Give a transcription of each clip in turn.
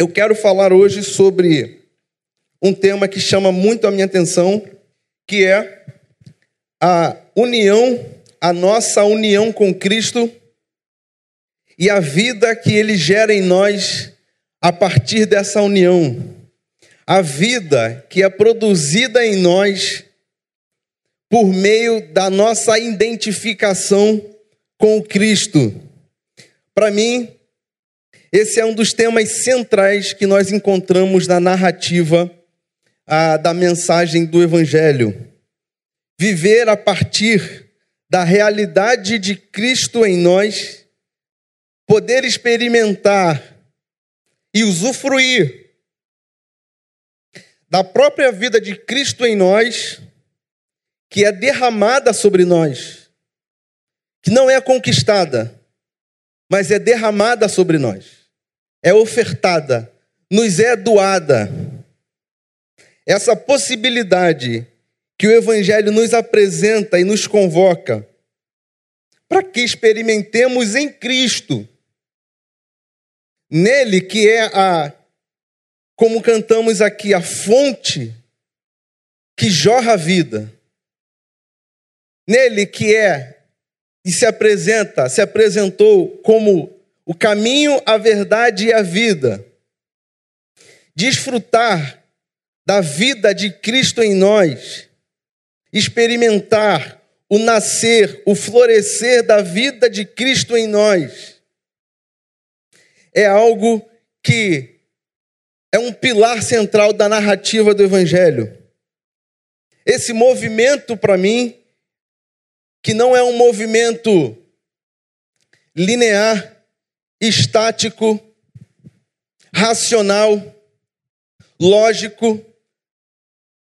eu quero falar hoje sobre um tema que chama muito a minha atenção, que é a união, a nossa união com Cristo e a vida que ele gera em nós a partir dessa união. A vida que é produzida em nós por meio da nossa identificação com Cristo. Para mim, esse é um dos temas centrais que nós encontramos na narrativa a, da mensagem do Evangelho. Viver a partir da realidade de Cristo em nós, poder experimentar e usufruir da própria vida de Cristo em nós, que é derramada sobre nós, que não é conquistada, mas é derramada sobre nós é ofertada, nos é doada. Essa possibilidade que o Evangelho nos apresenta e nos convoca para que experimentemos em Cristo, nele que é a, como cantamos aqui, a fonte que jorra a vida, nele que é e se apresenta, se apresentou como o caminho, a verdade e a vida. Desfrutar da vida de Cristo em nós, experimentar o nascer, o florescer da vida de Cristo em nós, é algo que é um pilar central da narrativa do Evangelho. Esse movimento, para mim, que não é um movimento linear, estático, racional, lógico,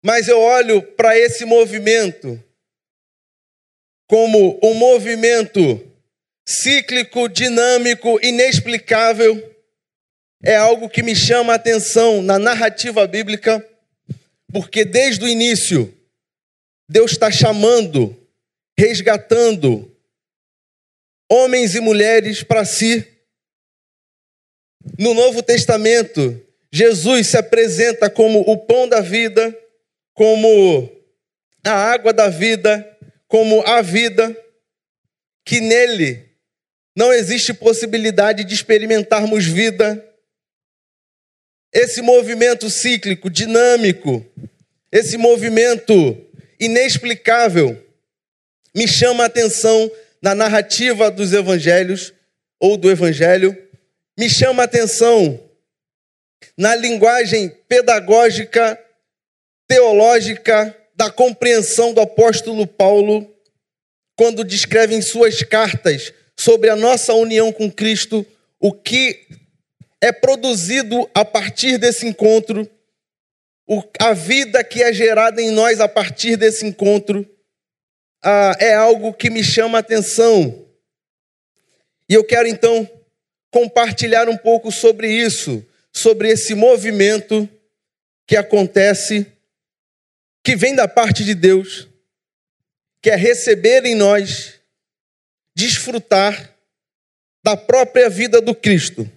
mas eu olho para esse movimento como um movimento cíclico, dinâmico, inexplicável. É algo que me chama a atenção na narrativa bíblica, porque desde o início, Deus está chamando, resgatando homens e mulheres para si no Novo Testamento, Jesus se apresenta como o pão da vida, como a água da vida, como a vida, que nele não existe possibilidade de experimentarmos vida. Esse movimento cíclico, dinâmico, esse movimento inexplicável, me chama a atenção na narrativa dos evangelhos ou do evangelho me chama a atenção na linguagem pedagógica, teológica da compreensão do apóstolo Paulo, quando descreve em suas cartas sobre a nossa união com Cristo, o que é produzido a partir desse encontro, a vida que é gerada em nós a partir desse encontro, é algo que me chama a atenção. E eu quero então compartilhar um pouco sobre isso, sobre esse movimento que acontece, que vem da parte de Deus, que é receber em nós, desfrutar da própria vida do Cristo.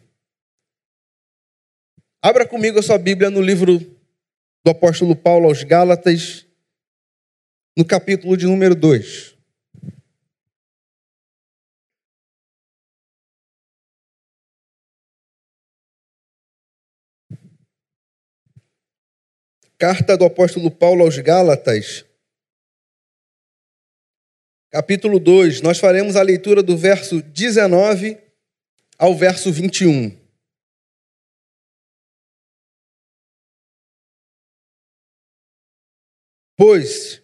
Abra comigo a sua Bíblia no livro do apóstolo Paulo aos Gálatas, no capítulo de número 2. Carta do apóstolo Paulo aos Gálatas, capítulo 2. Nós faremos a leitura do verso 19 ao verso 21. Pois,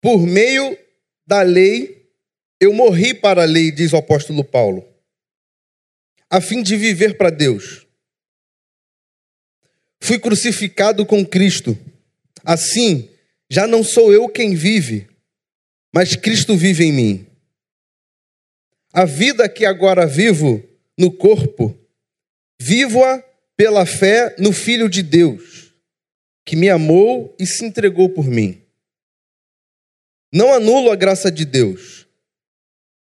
por meio da lei, eu morri para a lei, diz o apóstolo Paulo, a fim de viver para Deus. Fui crucificado com Cristo. Assim, já não sou eu quem vive, mas Cristo vive em mim. A vida que agora vivo no corpo, vivo-a pela fé no Filho de Deus, que me amou e se entregou por mim. Não anulo a graça de Deus,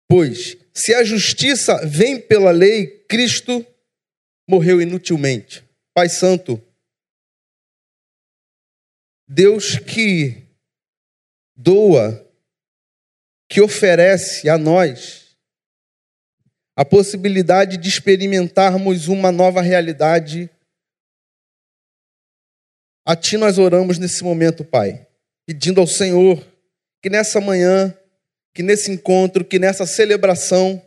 pois se a justiça vem pela lei, Cristo morreu inutilmente Pai Santo, Deus que doa, que oferece a nós a possibilidade de experimentarmos uma nova realidade. A Ti nós oramos nesse momento, Pai, pedindo ao Senhor que nessa manhã, que nesse encontro, que nessa celebração,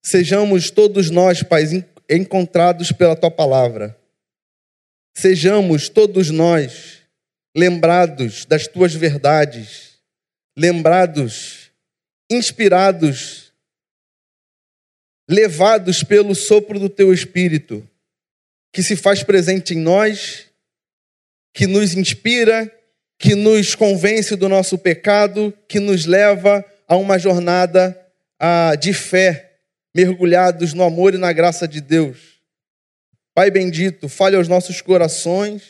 sejamos todos nós, Pai, encontrados pela Tua palavra. Sejamos todos nós lembrados das Tuas verdades, lembrados, inspirados, levados pelo sopro do Teu Espírito, que se faz presente em nós, que nos inspira, que nos convence do nosso pecado, que nos leva a uma jornada de fé mergulhados no amor e na graça de Deus. Pai bendito, fale aos nossos corações,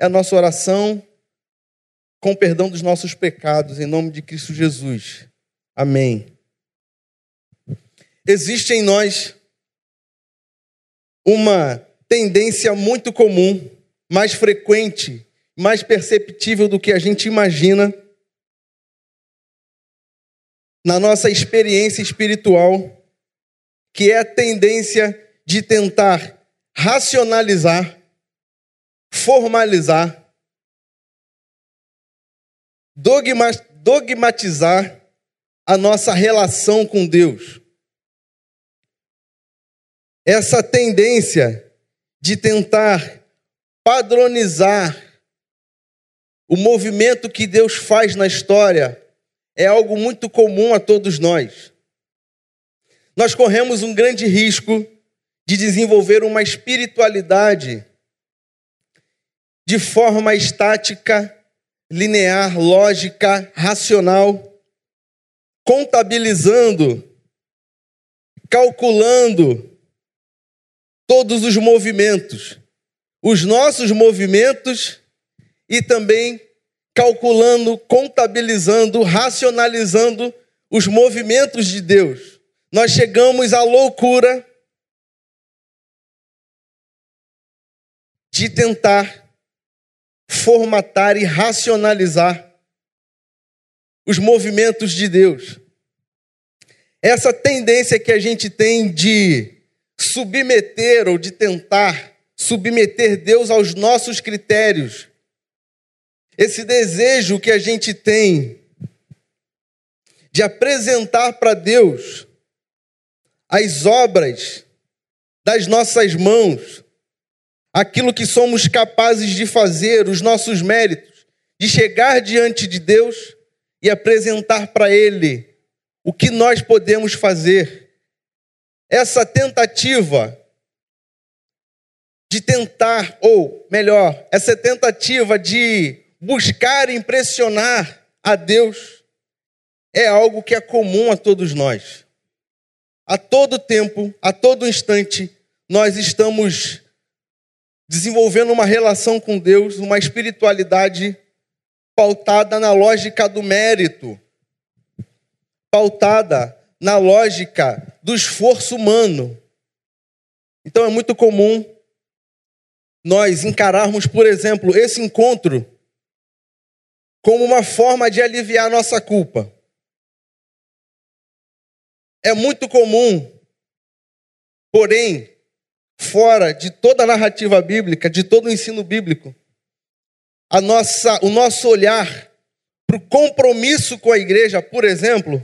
é a nossa oração com perdão dos nossos pecados, em nome de Cristo Jesus. Amém. Existe em nós uma tendência muito comum, mais frequente, mais perceptível do que a gente imagina na nossa experiência espiritual, que é a tendência de tentar racionalizar, formalizar, dogmatizar a nossa relação com Deus. Essa tendência de tentar padronizar o movimento que Deus faz na história é algo muito comum a todos nós. Nós corremos um grande risco de desenvolver uma espiritualidade de forma estática, linear, lógica, racional, contabilizando, calculando todos os movimentos, os nossos movimentos e também calculando, contabilizando, racionalizando os movimentos de Deus. Nós chegamos à loucura de tentar formatar e racionalizar os movimentos de Deus. Essa tendência que a gente tem de submeter ou de tentar submeter Deus aos nossos critérios esse desejo que a gente tem de apresentar para Deus as obras das nossas mãos, aquilo que somos capazes de fazer, os nossos méritos, de chegar diante de Deus e apresentar para Ele o que nós podemos fazer. Essa tentativa de tentar, ou melhor, essa tentativa de buscar impressionar a Deus é algo que é comum a todos nós. A todo tempo, a todo instante, nós estamos desenvolvendo uma relação com Deus, uma espiritualidade pautada na lógica do mérito, pautada na lógica do esforço humano. Então é muito comum nós encararmos, por exemplo, esse encontro como uma forma de aliviar nossa culpa. É muito comum, porém, fora de toda a narrativa bíblica, de todo o ensino bíblico, a nossa, o nosso olhar para o compromisso com a igreja, por exemplo,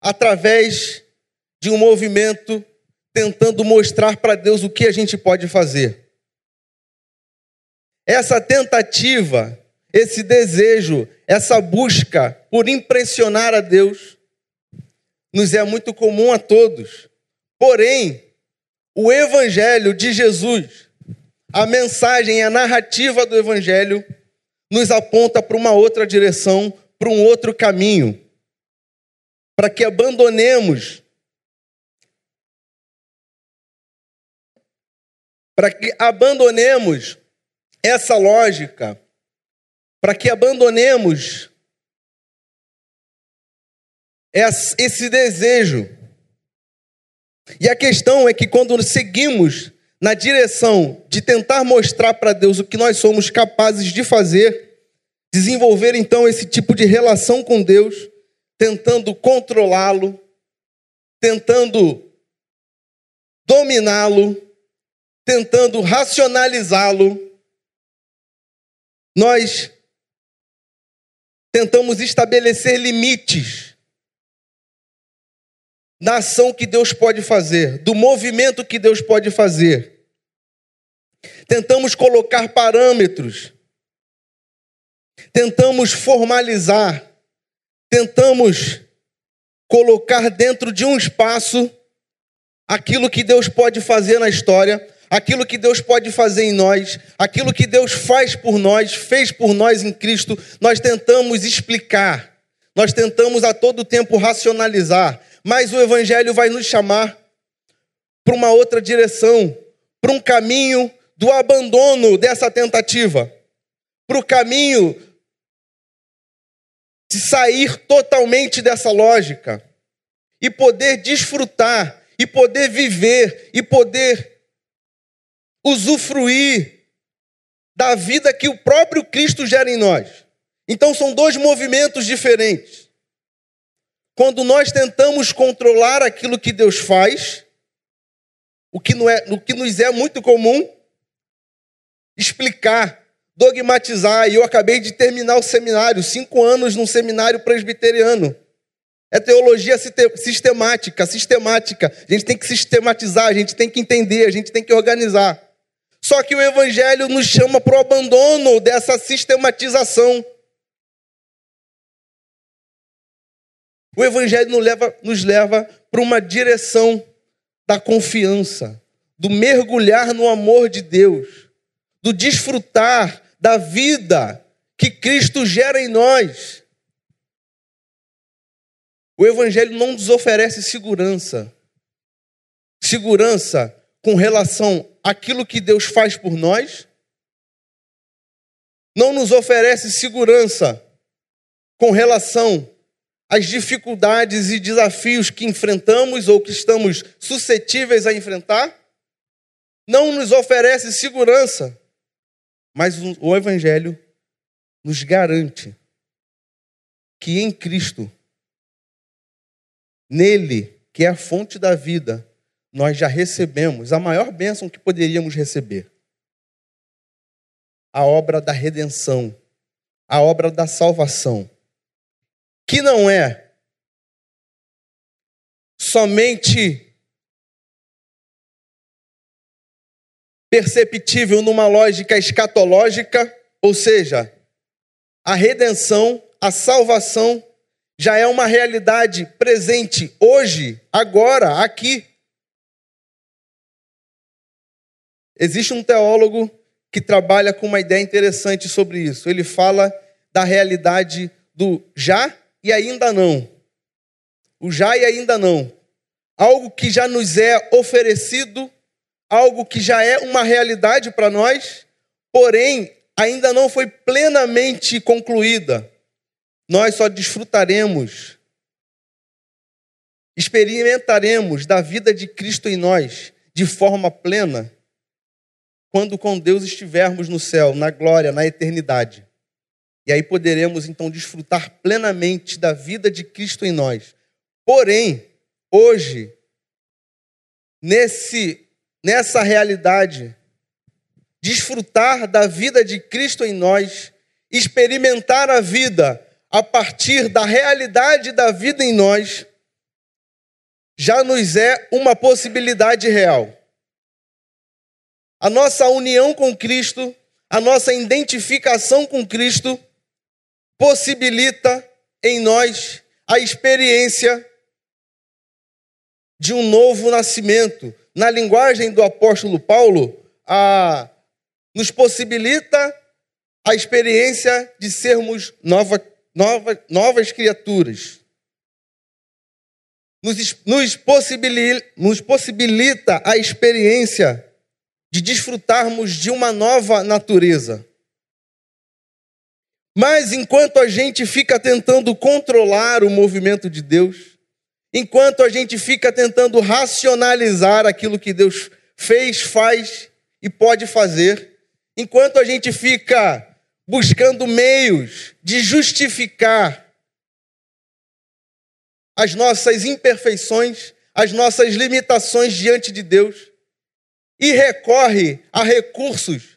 através de um movimento tentando mostrar para Deus o que a gente pode fazer. Essa tentativa esse desejo, essa busca por impressionar a Deus, nos é muito comum a todos. Porém, o Evangelho de Jesus, a mensagem, a narrativa do Evangelho, nos aponta para uma outra direção, para um outro caminho, para que abandonemos, para que abandonemos essa lógica para que abandonemos esse desejo. E a questão é que quando seguimos na direção de tentar mostrar para Deus o que nós somos capazes de fazer, desenvolver então esse tipo de relação com Deus, tentando controlá-lo, tentando dominá-lo, tentando racionalizá-lo, nós tentamos estabelecer limites da ação que Deus pode fazer, do movimento que Deus pode fazer. Tentamos colocar parâmetros, tentamos formalizar, tentamos colocar dentro de um espaço aquilo que Deus pode fazer na história, aquilo que Deus pode fazer em nós, aquilo que Deus faz por nós, fez por nós em Cristo, nós tentamos explicar, nós tentamos a todo tempo racionalizar, mas o Evangelho vai nos chamar para uma outra direção, para um caminho do abandono dessa tentativa, para o caminho de sair totalmente dessa lógica e poder desfrutar, e poder viver, e poder usufruir da vida que o próprio Cristo gera em nós. Então são dois movimentos diferentes. Quando nós tentamos controlar aquilo que Deus faz, o que, não é, o que nos é muito comum, explicar, dogmatizar. E eu acabei de terminar o seminário, cinco anos num seminário presbiteriano. É teologia sistemática, sistemática. A gente tem que sistematizar, a gente tem que entender, a gente tem que organizar. Só que o Evangelho nos chama para o abandono dessa sistematização. O Evangelho nos leva, nos leva para uma direção da confiança, do mergulhar no amor de Deus, do desfrutar da vida que Cristo gera em nós. O Evangelho não nos oferece segurança. Segurança com relação àquilo que Deus faz por nós, não nos oferece segurança com relação às dificuldades e desafios que enfrentamos ou que estamos suscetíveis a enfrentar, não nos oferece segurança, mas o Evangelho nos garante que em Cristo, nele, que é a fonte da vida, nós já recebemos a maior bênção que poderíamos receber: a obra da redenção, a obra da salvação, que não é somente perceptível numa lógica escatológica, ou seja, a redenção, a salvação já é uma realidade presente hoje, agora, aqui. Existe um teólogo que trabalha com uma ideia interessante sobre isso. Ele fala da realidade do já e ainda não. O já e ainda não. Algo que já nos é oferecido, algo que já é uma realidade para nós, porém ainda não foi plenamente concluída. Nós só desfrutaremos, experimentaremos da vida de Cristo em nós de forma plena quando com Deus estivermos no céu, na glória, na eternidade. E aí poderemos então desfrutar plenamente da vida de Cristo em nós. Porém, hoje, nesse nessa realidade, desfrutar da vida de Cristo em nós, experimentar a vida a partir da realidade da vida em nós, já nos é uma possibilidade real. A nossa união com Cristo, a nossa identificação com Cristo, possibilita em nós a experiência de um novo nascimento. Na linguagem do apóstolo Paulo, a, nos possibilita a experiência de sermos nova, nova, novas criaturas. Nos, nos, possibilita, nos possibilita a experiência de desfrutarmos de uma nova natureza. Mas enquanto a gente fica tentando controlar o movimento de Deus, enquanto a gente fica tentando racionalizar aquilo que Deus fez, faz e pode fazer, enquanto a gente fica buscando meios de justificar as nossas imperfeições, as nossas limitações diante de Deus e recorre a recursos,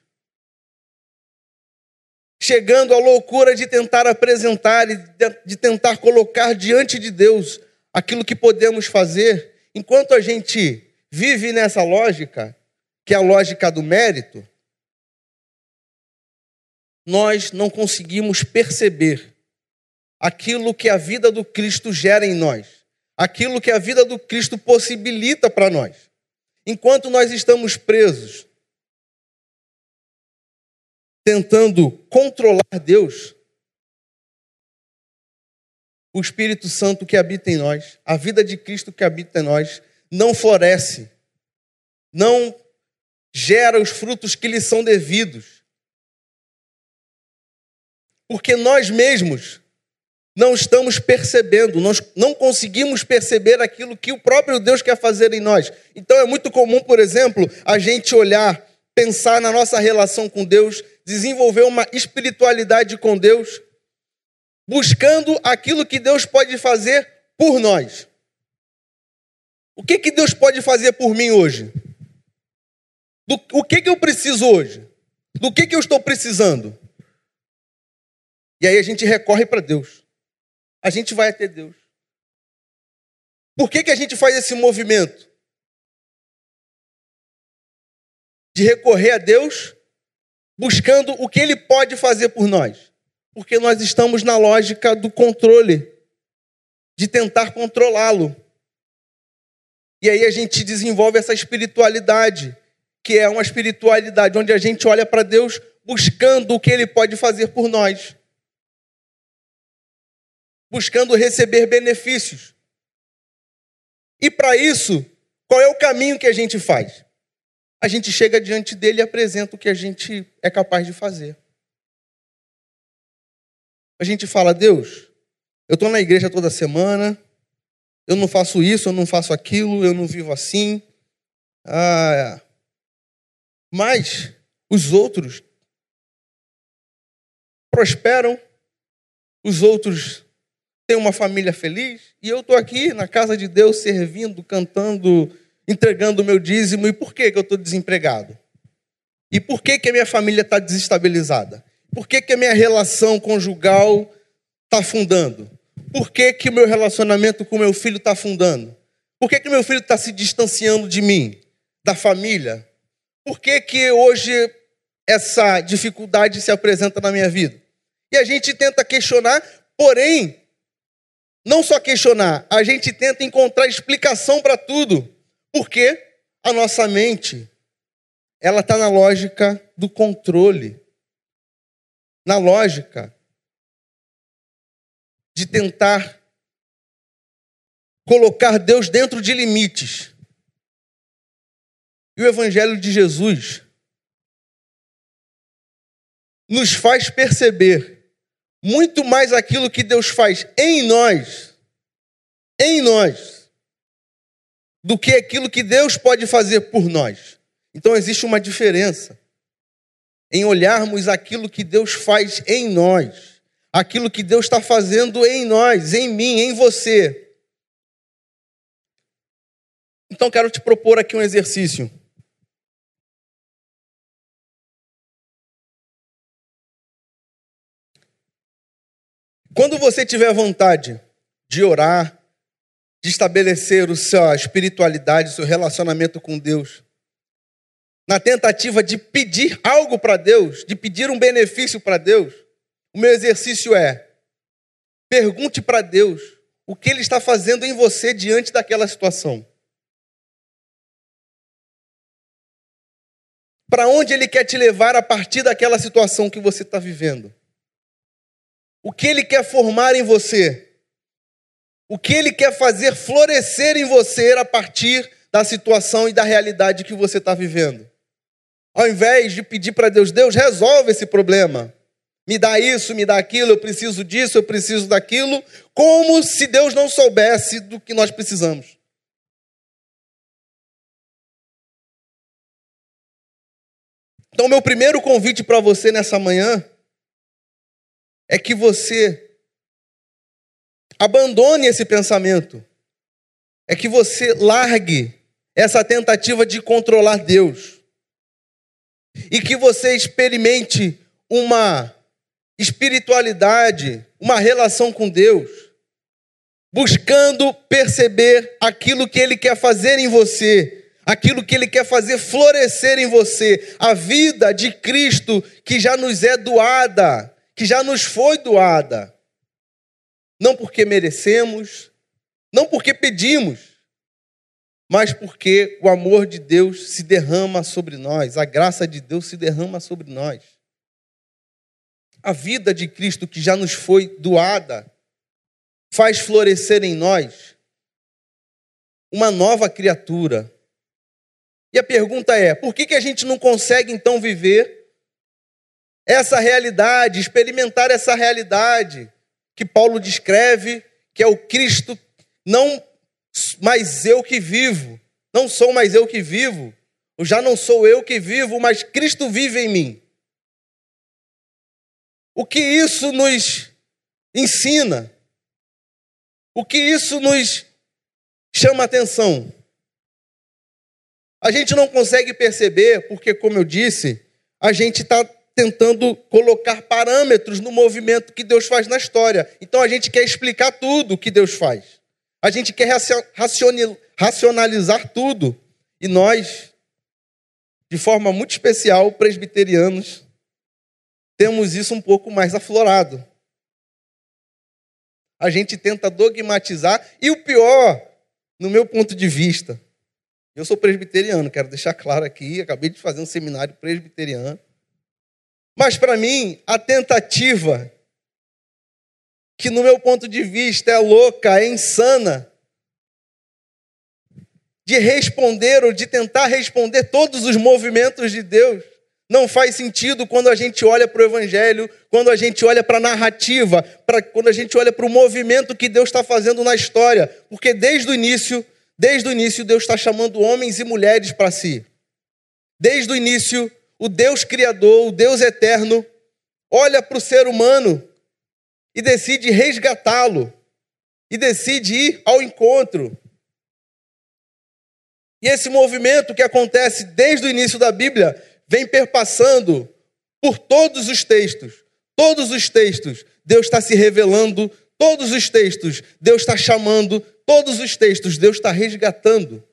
chegando à loucura de tentar apresentar e de tentar colocar diante de Deus aquilo que podemos fazer, enquanto a gente vive nessa lógica, que é a lógica do mérito, nós não conseguimos perceber aquilo que a vida do Cristo gera em nós, aquilo que a vida do Cristo possibilita para nós. Enquanto nós estamos presos, tentando controlar Deus, o Espírito Santo que habita em nós, a vida de Cristo que habita em nós, não floresce, não gera os frutos que lhe são devidos. Porque nós mesmos não estamos percebendo, nós não conseguimos perceber aquilo que o próprio Deus quer fazer em nós. Então é muito comum, por exemplo, a gente olhar, pensar na nossa relação com Deus, desenvolver uma espiritualidade com Deus, buscando aquilo que Deus pode fazer por nós. O que, que Deus pode fazer por mim hoje? Do, o que, que eu preciso hoje? Do que, que eu estou precisando? E aí a gente recorre para Deus a gente vai até Deus. Por que, que a gente faz esse movimento? De recorrer a Deus, buscando o que Ele pode fazer por nós. Porque nós estamos na lógica do controle, de tentar controlá-lo. E aí a gente desenvolve essa espiritualidade, que é uma espiritualidade onde a gente olha para Deus buscando o que Ele pode fazer por nós buscando receber benefícios. E para isso, qual é o caminho que a gente faz? A gente chega diante dele e apresenta o que a gente é capaz de fazer. A gente fala, Deus, eu estou na igreja toda semana, eu não faço isso, eu não faço aquilo, eu não vivo assim. Ah, mas os outros prosperam, os outros tem uma família feliz, e eu estou aqui na casa de Deus servindo, cantando, entregando o meu dízimo, e por que, que eu estou desempregado? E por que, que a minha família está desestabilizada? Por que, que a minha relação conjugal está afundando? Por que, que o meu relacionamento com meu filho está afundando? Por que, que meu filho está se distanciando de mim, da família? Por que, que hoje essa dificuldade se apresenta na minha vida? E a gente tenta questionar, porém, não só questionar, a gente tenta encontrar explicação para tudo. Porque a nossa mente, ela está na lógica do controle. Na lógica de tentar colocar Deus dentro de limites. E o Evangelho de Jesus nos faz perceber muito mais aquilo que Deus faz em nós, em nós, do que aquilo que Deus pode fazer por nós. Então existe uma diferença em olharmos aquilo que Deus faz em nós, aquilo que Deus está fazendo em nós, em mim, em você. Então quero te propor aqui um exercício. Quando você tiver vontade de orar, de estabelecer a sua espiritualidade, o seu relacionamento com Deus, na tentativa de pedir algo para Deus, de pedir um benefício para Deus, o meu exercício é: pergunte para Deus o que Ele está fazendo em você diante daquela situação. Para onde Ele quer te levar a partir daquela situação que você está vivendo? O que Ele quer formar em você, o que Ele quer fazer florescer em você a partir da situação e da realidade que você está vivendo. Ao invés de pedir para Deus, Deus resolve esse problema. Me dá isso, me dá aquilo, eu preciso disso, eu preciso daquilo, como se Deus não soubesse do que nós precisamos. Então, meu primeiro convite para você nessa manhã é que você abandone esse pensamento, é que você largue essa tentativa de controlar Deus e que você experimente uma espiritualidade, uma relação com Deus, buscando perceber aquilo que Ele quer fazer em você, aquilo que Ele quer fazer florescer em você, a vida de Cristo que já nos é doada, que já nos foi doada. Não porque merecemos, não porque pedimos, mas porque o amor de Deus se derrama sobre nós, a graça de Deus se derrama sobre nós. A vida de Cristo que já nos foi doada faz florescer em nós uma nova criatura. E a pergunta é: por que, que a gente não consegue então viver essa realidade, experimentar essa realidade que Paulo descreve, que é o Cristo, não mais eu que vivo, não sou mais eu que vivo, já não sou eu que vivo, mas Cristo vive em mim. O que isso nos ensina? O que isso nos chama atenção? A gente não consegue perceber, porque, como eu disse, a gente está tentando colocar parâmetros no movimento que Deus faz na história. Então a gente quer explicar tudo o que Deus faz. A gente quer racionalizar tudo. E nós, de forma muito especial, presbiterianos, temos isso um pouco mais aflorado. A gente tenta dogmatizar, e o pior, no meu ponto de vista, eu sou presbiteriano, quero deixar claro aqui, acabei de fazer um seminário presbiteriano. Mas para mim, a tentativa que no meu ponto de vista é louca, é insana, de responder ou de tentar responder todos os movimentos de Deus. Não faz sentido quando a gente olha para o Evangelho, quando a gente olha para a narrativa, pra, quando a gente olha para o movimento que Deus está fazendo na história, porque desde o início, desde o início, Deus está chamando homens e mulheres para si. Desde o início, o Deus Criador, o Deus Eterno, olha para o ser humano e decide resgatá-lo, e decide ir ao encontro. E esse movimento que acontece desde o início da Bíblia vem perpassando por todos os textos. Todos os textos, Deus está se revelando, todos os textos, Deus está chamando, todos os textos, Deus está resgatando.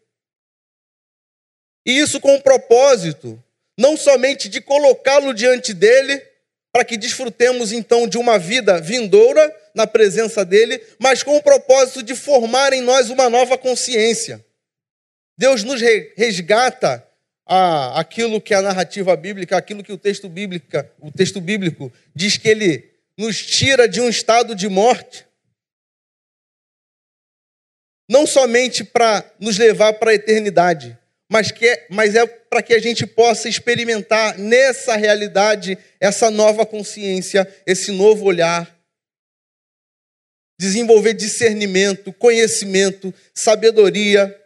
E isso com o propósito, não somente de colocá-lo diante dele, para que desfrutemos então de uma vida vindoura na presença dele, mas com o propósito de formar em nós uma nova consciência. Deus nos resgata a, aquilo que a narrativa bíblica, aquilo que o texto bíblico, o texto bíblico diz que ele nos tira de um estado de morte, não somente para nos levar para a eternidade, mas, que é, mas é para que a gente possa experimentar nessa realidade essa nova consciência, esse novo olhar, desenvolver discernimento, conhecimento, sabedoria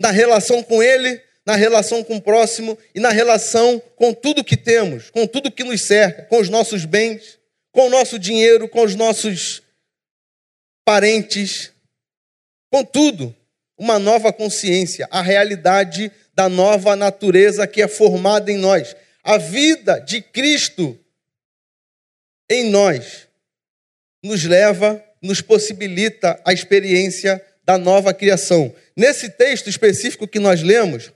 na relação com Ele, na relação com o próximo e na relação com tudo que temos, com tudo que nos cerca, com os nossos bens, com o nosso dinheiro, com os nossos parentes, com tudo uma nova consciência, a realidade da nova natureza que é formada em nós. A vida de Cristo em nós nos leva, nos possibilita a experiência da nova criação. Nesse texto específico que nós lemos,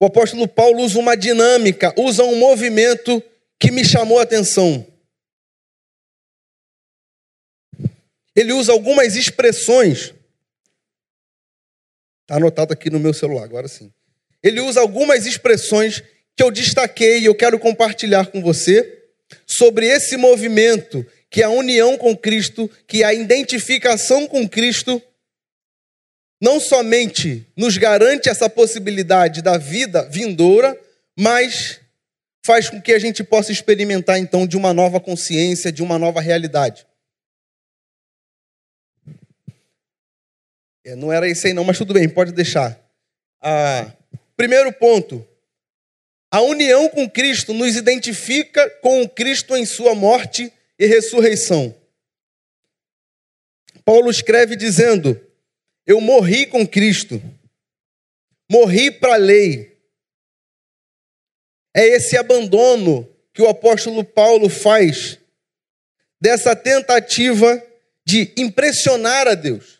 o apóstolo Paulo usa uma dinâmica, usa um movimento que me chamou a atenção. Ele usa algumas expressões. Está anotado aqui no meu celular, agora sim. Ele usa algumas expressões que eu destaquei e eu quero compartilhar com você sobre esse movimento que é a união com Cristo, que é a identificação com Cristo, não somente nos garante essa possibilidade da vida vindoura, mas faz com que a gente possa experimentar então de uma nova consciência, de uma nova realidade. Não era esse aí não, mas tudo bem, pode deixar. Ah, primeiro ponto. A união com Cristo nos identifica com o Cristo em sua morte e ressurreição. Paulo escreve dizendo: Eu morri com Cristo, morri para a lei. É esse abandono que o apóstolo Paulo faz dessa tentativa de impressionar a Deus.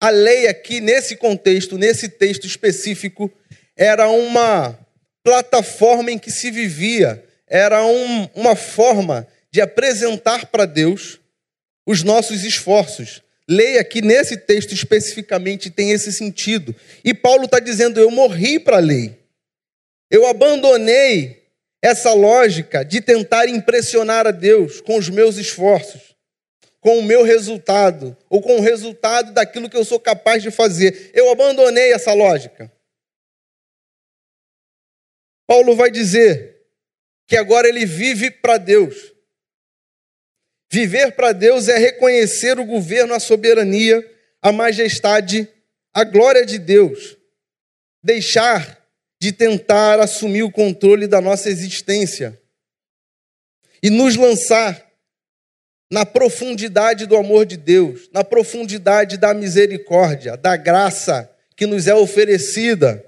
A lei aqui, nesse contexto, nesse texto específico, era uma plataforma em que se vivia, era um, uma forma de apresentar para Deus os nossos esforços. Leia aqui nesse texto especificamente tem esse sentido. E Paulo está dizendo: Eu morri para a lei. Eu abandonei essa lógica de tentar impressionar a Deus com os meus esforços, com o meu resultado, ou com o resultado daquilo que eu sou capaz de fazer. Eu abandonei essa lógica. Paulo vai dizer que agora ele vive para Deus. Viver para Deus é reconhecer o governo, a soberania, a majestade, a glória de Deus. Deixar de tentar assumir o controle da nossa existência e nos lançar na profundidade do amor de Deus, na profundidade da misericórdia, da graça que nos é oferecida,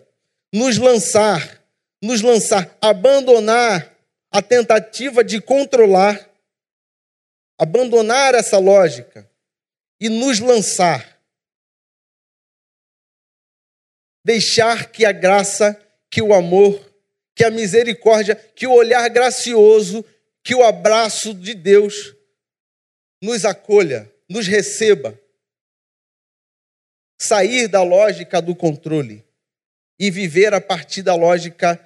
nos lançar, nos lançar, abandonar a tentativa de controlar abandonar essa lógica e nos lançar. Deixar que a graça, que o amor, que a misericórdia, que o olhar gracioso, que o abraço de Deus nos acolha, nos receba. Sair da lógica do controle e viver a partir da lógica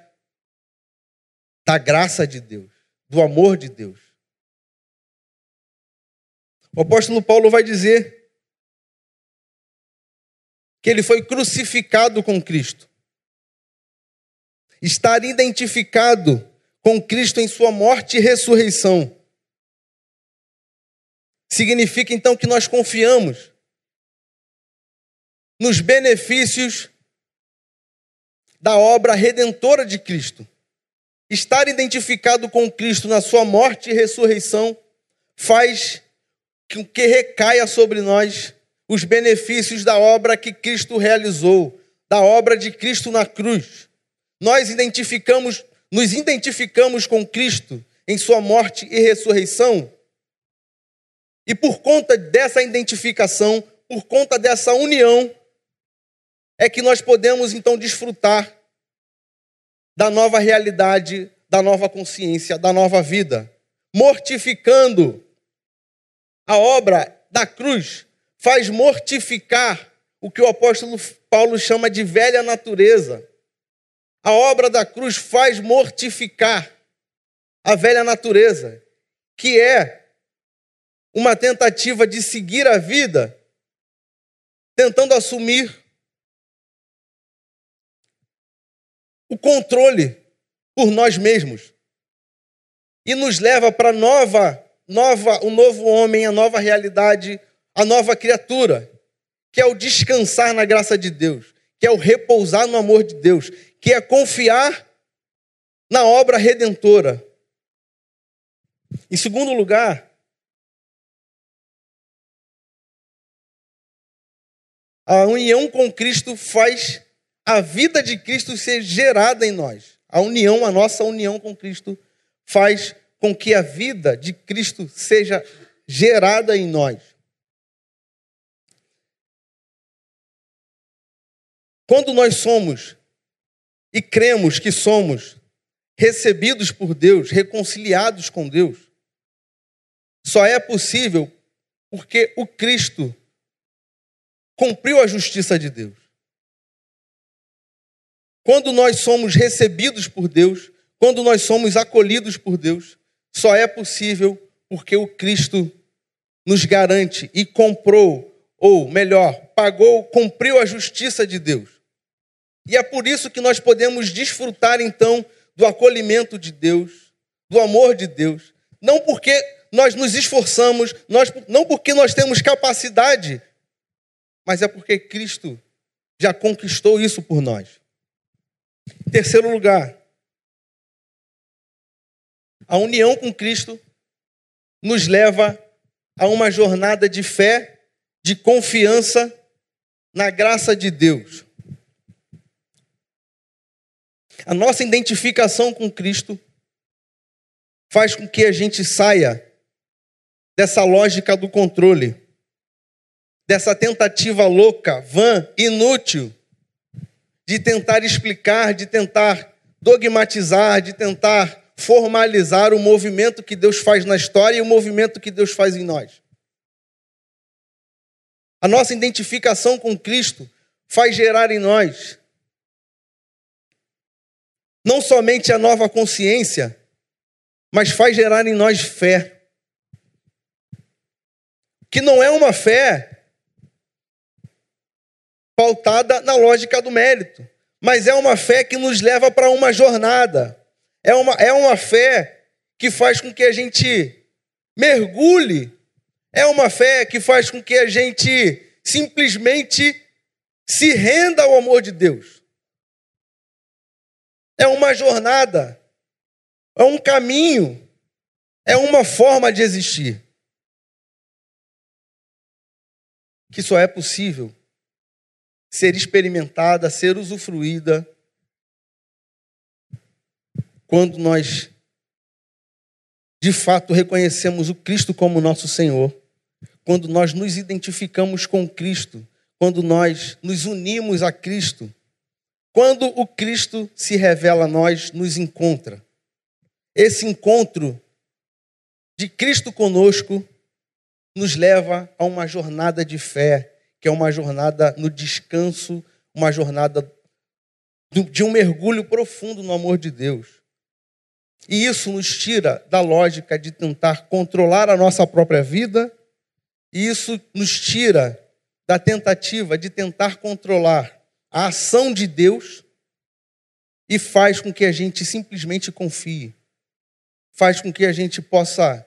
da graça de Deus, do amor de Deus. O apóstolo Paulo vai dizer que ele foi crucificado com Cristo. Estar identificado com Cristo em sua morte e ressurreição significa então que nós confiamos nos benefícios da obra redentora de Cristo. Estar identificado com Cristo na sua morte e ressurreição faz que recaia sobre nós os benefícios da obra que Cristo realizou, da obra de Cristo na cruz. Nós identificamos, nos identificamos com Cristo em sua morte e ressurreição. E por conta dessa identificação, por conta dessa união, é que nós podemos então desfrutar da nova realidade, da nova consciência, da nova vida, mortificando a obra da cruz faz mortificar o que o apóstolo Paulo chama de velha natureza. A obra da cruz faz mortificar a velha natureza, que é uma tentativa de seguir a vida tentando assumir o controle por nós mesmos e nos leva para nova nova, o novo homem, a nova realidade, a nova criatura, que é o descansar na graça de Deus, que é o repousar no amor de Deus, que é confiar na obra redentora. Em segundo lugar, a união com Cristo faz a vida de Cristo ser gerada em nós. A união, a nossa união com Cristo, faz com que a vida de Cristo seja gerada em nós. Quando nós somos e cremos que somos recebidos por Deus, reconciliados com Deus, só é possível porque o Cristo cumpriu a justiça de Deus. Quando nós somos recebidos por Deus, quando nós somos acolhidos por Deus, só é possível porque o Cristo nos garante e comprou, ou melhor, pagou, cumpriu a justiça de Deus. E é por isso que nós podemos desfrutar então do acolhimento de Deus, do amor de Deus, não porque nós nos esforçamos, nós, não porque nós temos capacidade mas é porque Cristo já conquistou isso por nós. Em terceiro lugar, a união com Cristo nos leva a uma jornada de fé, de confiança na graça de Deus. A nossa identificação com Cristo faz com que a gente saia dessa lógica do controle, dessa tentativa louca, vã, inútil, de tentar explicar, de tentar dogmatizar, de tentar formalizar o movimento que Deus faz na história e o movimento que Deus faz em nós. A nossa identificação com Cristo faz gerar em nós não somente a nova consciência, mas faz gerar em nós fé. Que não é uma fé pautada na lógica do mérito, mas é uma fé que nos leva para uma jornada. É uma, é uma fé que faz com que a gente mergulhe. É uma fé que faz com que a gente simplesmente se renda ao amor de Deus. É uma jornada, é um caminho, é uma forma de existir. Que só é possível ser experimentada, ser usufruída, quando nós de fato reconhecemos o Cristo como nosso Senhor, quando nós nos identificamos com Cristo, quando nós nos unimos a Cristo, quando o Cristo se revela a nós, nos encontra. Esse encontro de Cristo conosco nos leva a uma jornada de fé, que é uma jornada no descanso, uma jornada de um mergulho profundo no amor de Deus. E isso nos tira da lógica de tentar controlar a nossa própria vida, e isso nos tira da tentativa de tentar controlar a ação de Deus e faz com que a gente simplesmente confie. Faz com que a gente possa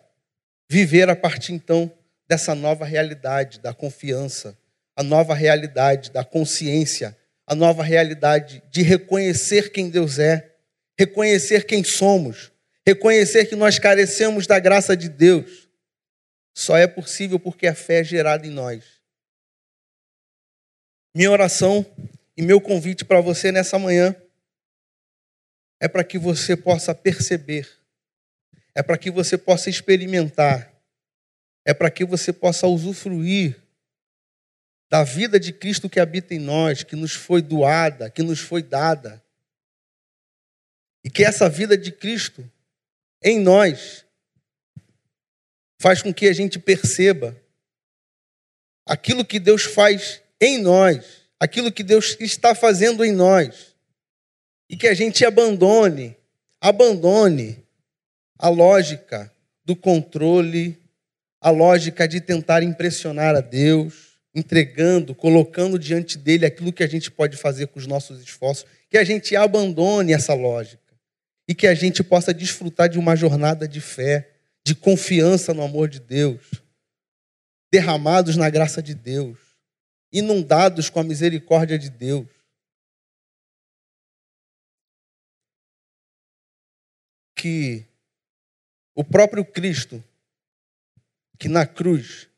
viver a partir então dessa nova realidade da confiança, a nova realidade da consciência, a nova realidade de reconhecer quem Deus é, reconhecer quem somos, reconhecer que nós carecemos da graça de Deus. Só é possível porque a fé é gerada em nós. Minha oração e meu convite para você nessa manhã é para que você possa perceber, é para que você possa experimentar, é para que você possa usufruir da vida de Cristo que habita em nós, que nos foi doada, que nos foi dada. E que essa vida de Cristo em nós faz com que a gente perceba aquilo que Deus faz em nós, aquilo que Deus está fazendo em nós. E que a gente abandone, abandone a lógica do controle, a lógica de tentar impressionar a Deus, entregando, colocando diante dele aquilo que a gente pode fazer com os nossos esforços, que a gente abandone essa lógica e que a gente possa desfrutar de uma jornada de fé, de confiança no amor de Deus, derramados na graça de Deus, inundados com a misericórdia de Deus. Que o próprio Cristo, que na cruz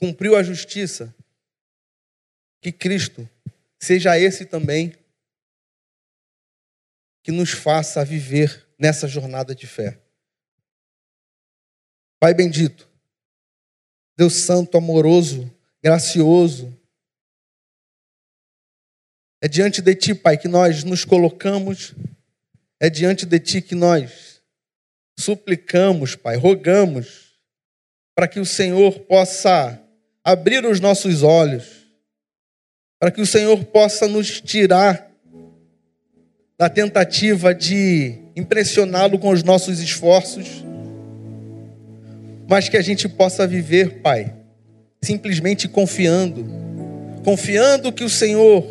cumpriu a justiça, que Cristo seja esse também que nos faça viver nessa jornada de fé. Pai bendito, Deus Santo, amoroso, gracioso, é diante de Ti, Pai, que nós nos colocamos, é diante de Ti que nós suplicamos, Pai, rogamos, para que o Senhor possa abrir os nossos olhos, para que o Senhor possa nos tirar da tentativa de impressioná-lo com os nossos esforços, mas que a gente possa viver, Pai, simplesmente confiando, confiando que o Senhor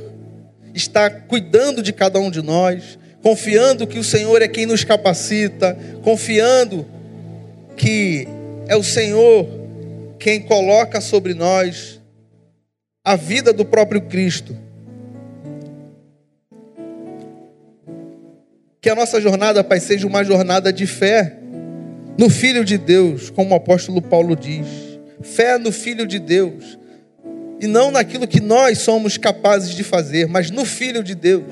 está cuidando de cada um de nós, confiando que o Senhor é quem nos capacita, confiando que é o Senhor quem coloca sobre nós a vida do próprio Cristo. Que a nossa jornada, Pai, seja uma jornada de fé no Filho de Deus, como o apóstolo Paulo diz. Fé no Filho de Deus. E não naquilo que nós somos capazes de fazer, mas no Filho de Deus.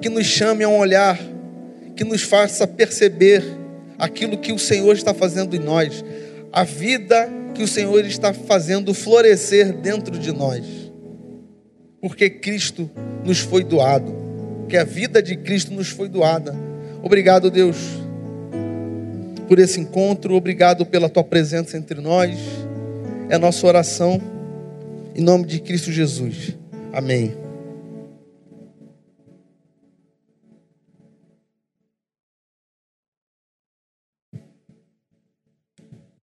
Que nos chame a um olhar, que nos faça perceber aquilo que o Senhor está fazendo em nós, a vida que o Senhor está fazendo florescer dentro de nós. Porque Cristo nos foi doado, que a vida de Cristo nos foi doada. Obrigado, Deus, por esse encontro, obrigado pela tua presença entre nós. É nossa oração em nome de Cristo Jesus. Amém.